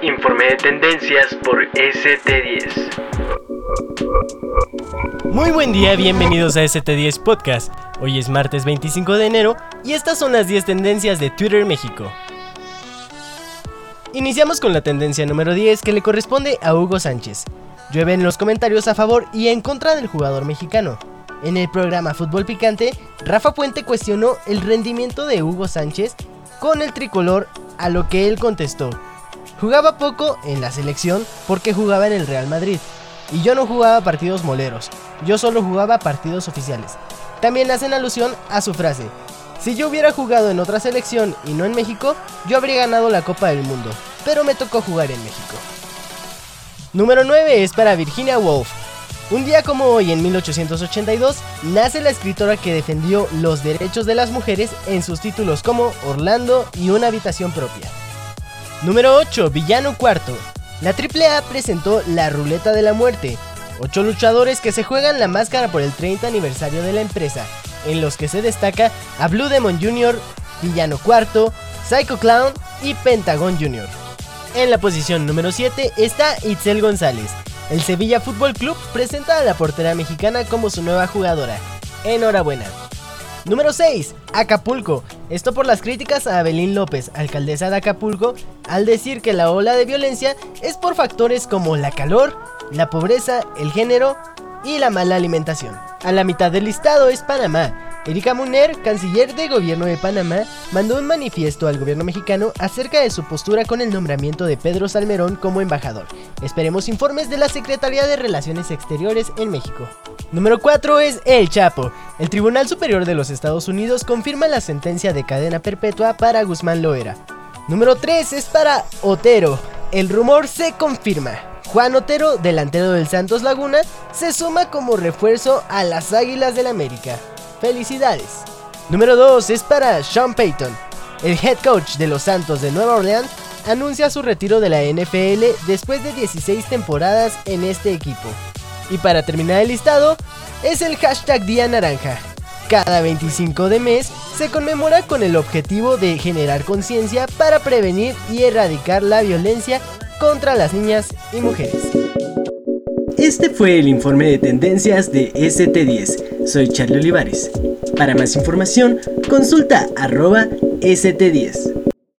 Informe de tendencias por ST10. Muy buen día, bienvenidos a ST10 Podcast. Hoy es martes 25 de enero y estas son las 10 tendencias de Twitter México. Iniciamos con la tendencia número 10 que le corresponde a Hugo Sánchez. Llueven los comentarios a favor y en contra del jugador mexicano. En el programa Fútbol Picante, Rafa Puente cuestionó el rendimiento de Hugo Sánchez con el tricolor, a lo que él contestó. Jugaba poco en la selección porque jugaba en el Real Madrid. Y yo no jugaba partidos moleros, yo solo jugaba partidos oficiales. También hacen alusión a su frase, si yo hubiera jugado en otra selección y no en México, yo habría ganado la Copa del Mundo, pero me tocó jugar en México. Número 9 es para Virginia Woolf. Un día como hoy, en 1882, nace la escritora que defendió los derechos de las mujeres en sus títulos como Orlando y una habitación propia. Número 8. Villano Cuarto. La AAA presentó La Ruleta de la Muerte, ocho luchadores que se juegan la máscara por el 30 aniversario de la empresa en los que se destaca a Blue Demon Jr., Villano Cuarto, Psycho Clown y Pentagon Jr. En la posición número 7 está Itzel González. El Sevilla Fútbol Club presenta a la portera mexicana como su nueva jugadora. Enhorabuena. Número 6. Acapulco. Esto por las críticas a Abelín López, alcaldesa de Acapulco, al decir que la ola de violencia es por factores como la calor, la pobreza, el género y la mala alimentación. A la mitad del listado es Panamá. Erika Muner, canciller de gobierno de Panamá, mandó un manifiesto al gobierno mexicano acerca de su postura con el nombramiento de Pedro Salmerón como embajador. Esperemos informes de la Secretaría de Relaciones Exteriores en México. Número 4 es El Chapo. El Tribunal Superior de los Estados Unidos confirma la sentencia de cadena perpetua para Guzmán Loera. Número 3 es para Otero. El rumor se confirma. Juan Otero, delantero del Santos Laguna, se suma como refuerzo a las Águilas del América. Felicidades. Número 2 es para Sean Payton. El head coach de los Santos de Nueva Orleans anuncia su retiro de la NFL después de 16 temporadas en este equipo. Y para terminar el listado, es el hashtag Día Naranja. Cada 25 de mes se conmemora con el objetivo de generar conciencia para prevenir y erradicar la violencia contra las niñas y mujeres. Este fue el informe de tendencias de ST10. Soy Charlie Olivares. Para más información, consulta arroba ST10.